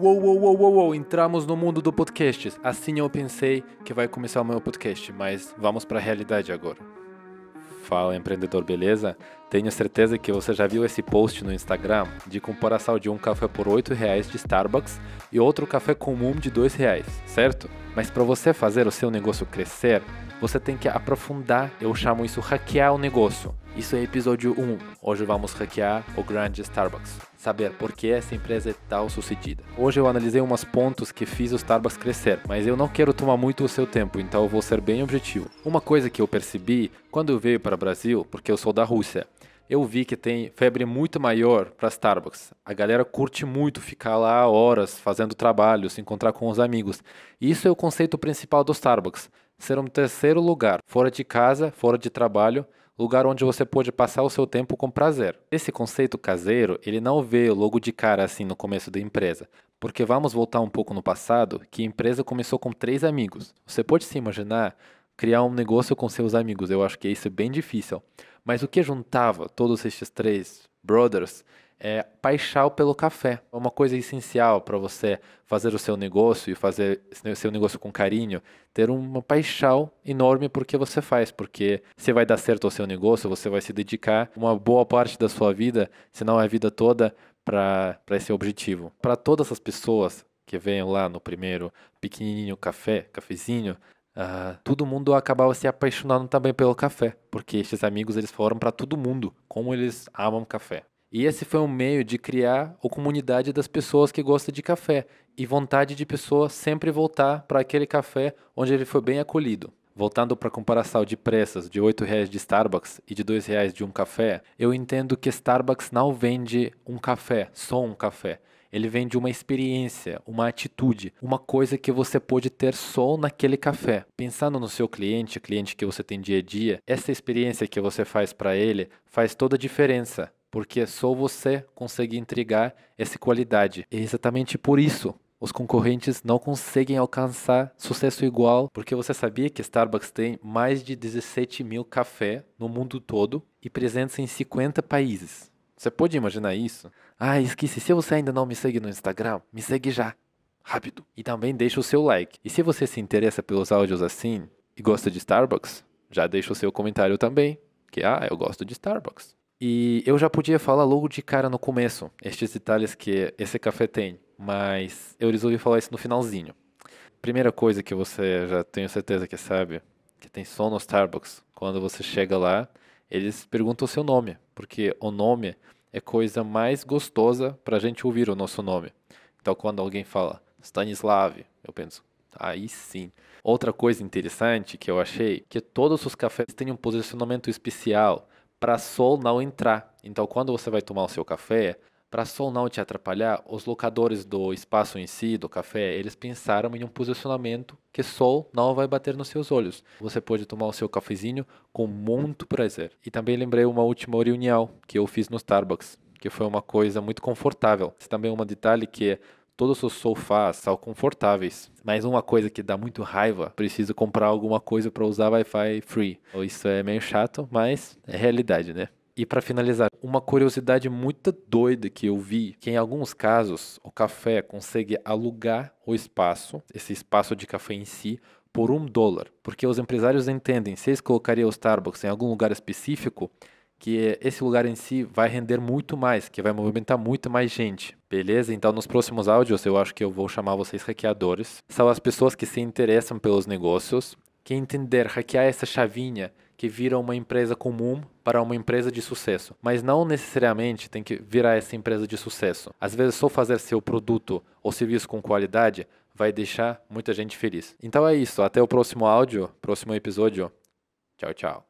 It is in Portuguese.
Uou, uou, uou, uou, uou, entramos no mundo do podcast. Assim eu pensei que vai começar o meu podcast, mas vamos para a realidade agora. Fala empreendedor, beleza? Tenho certeza que você já viu esse post no Instagram de comparação de um café por 8 reais de Starbucks e outro café comum de 2 reais, certo? Mas para você fazer o seu negócio crescer, você tem que aprofundar, eu chamo isso hackear o negócio. Isso é episódio 1. Hoje vamos hackear o grande Starbucks. Saber por que essa empresa é tal sucedida. Hoje eu analisei umas pontos que fiz o Starbucks crescer, mas eu não quero tomar muito o seu tempo, então eu vou ser bem objetivo. Uma coisa que eu percebi quando eu veio para o Brasil, porque eu sou da Rússia, eu vi que tem febre muito maior para Starbucks. A galera curte muito ficar lá horas fazendo trabalho, se encontrar com os amigos. Isso é o conceito principal do Starbucks ser um terceiro lugar, fora de casa, fora de trabalho, lugar onde você pode passar o seu tempo com prazer. Esse conceito caseiro, ele não veio logo de cara assim no começo da empresa, porque vamos voltar um pouco no passado, que a empresa começou com três amigos. Você pode se imaginar criar um negócio com seus amigos, eu acho que isso é bem difícil. Mas o que juntava todos esses três brothers é paixão pelo café. É uma coisa essencial para você fazer o seu negócio e fazer o seu negócio com carinho, ter uma paixão enorme por que você faz, porque se vai dar certo o seu negócio, você vai se dedicar uma boa parte da sua vida, se não a vida toda, para esse objetivo. Para todas as pessoas que vêm lá no primeiro pequenininho café, cafezinho, Uh, todo mundo acabava se apaixonando também pelo café, porque esses amigos eles foram para todo mundo, como eles amam café. E esse foi um meio de criar a comunidade das pessoas que gostam de café e vontade de pessoa sempre voltar para aquele café onde ele foi bem acolhido. Voltando para a comparação de preços de R$ reais de Starbucks e de R$ reais de um café, eu entendo que Starbucks não vende um café, só um café. Ele vende uma experiência, uma atitude, uma coisa que você pode ter só naquele café. Pensando no seu cliente, cliente que você tem dia a dia, essa experiência que você faz para ele faz toda a diferença porque só você consegue entregar essa qualidade. E é exatamente por isso os concorrentes não conseguem alcançar sucesso igual, porque você sabia que Starbucks tem mais de 17 mil cafés no mundo todo e presença em 50 países. Você pode imaginar isso? Ah, esqueci, se você ainda não me segue no Instagram, me segue já. Rápido. E também deixa o seu like. E se você se interessa pelos áudios assim e gosta de Starbucks, já deixa o seu comentário também, que ah, eu gosto de Starbucks. E eu já podia falar logo de cara no começo, estes detalhes que esse café tem, mas eu resolvi falar isso no finalzinho. Primeira coisa que você já tenho certeza que sabe, que tem som no Starbucks, quando você chega lá, eles perguntam o seu nome, porque o nome é coisa mais gostosa para a gente ouvir o nosso nome. Então, quando alguém fala Stanislav, eu penso, aí sim. Outra coisa interessante que eu achei, que todos os cafés têm um posicionamento especial para sol não entrar. Então, quando você vai tomar o seu café, para sol não te atrapalhar, os locadores do espaço em si, do café, eles pensaram em um posicionamento que sol não vai bater nos seus olhos. Você pode tomar o seu cafezinho com muito prazer. E também lembrei uma última reunião que eu fiz no Starbucks, que foi uma coisa muito confortável. Esse também é um detalhe que Todos os sofás são confortáveis, mas uma coisa que dá muito raiva, preciso comprar alguma coisa para usar Wi-Fi free. Isso é meio chato, mas é realidade, né? E para finalizar, uma curiosidade muito doida que eu vi, que em alguns casos o café consegue alugar o espaço, esse espaço de café em si, por um dólar. Porque os empresários entendem, se eles colocariam o Starbucks em algum lugar específico, que esse lugar em si vai render muito mais, que vai movimentar muito mais gente. Beleza? Então, nos próximos áudios, eu acho que eu vou chamar vocês hackeadores. São as pessoas que se interessam pelos negócios, que entender hackear essa chavinha que vira uma empresa comum para uma empresa de sucesso. Mas não necessariamente tem que virar essa empresa de sucesso. Às vezes, só fazer seu produto ou serviço com qualidade vai deixar muita gente feliz. Então é isso. Até o próximo áudio, próximo episódio. Tchau, tchau.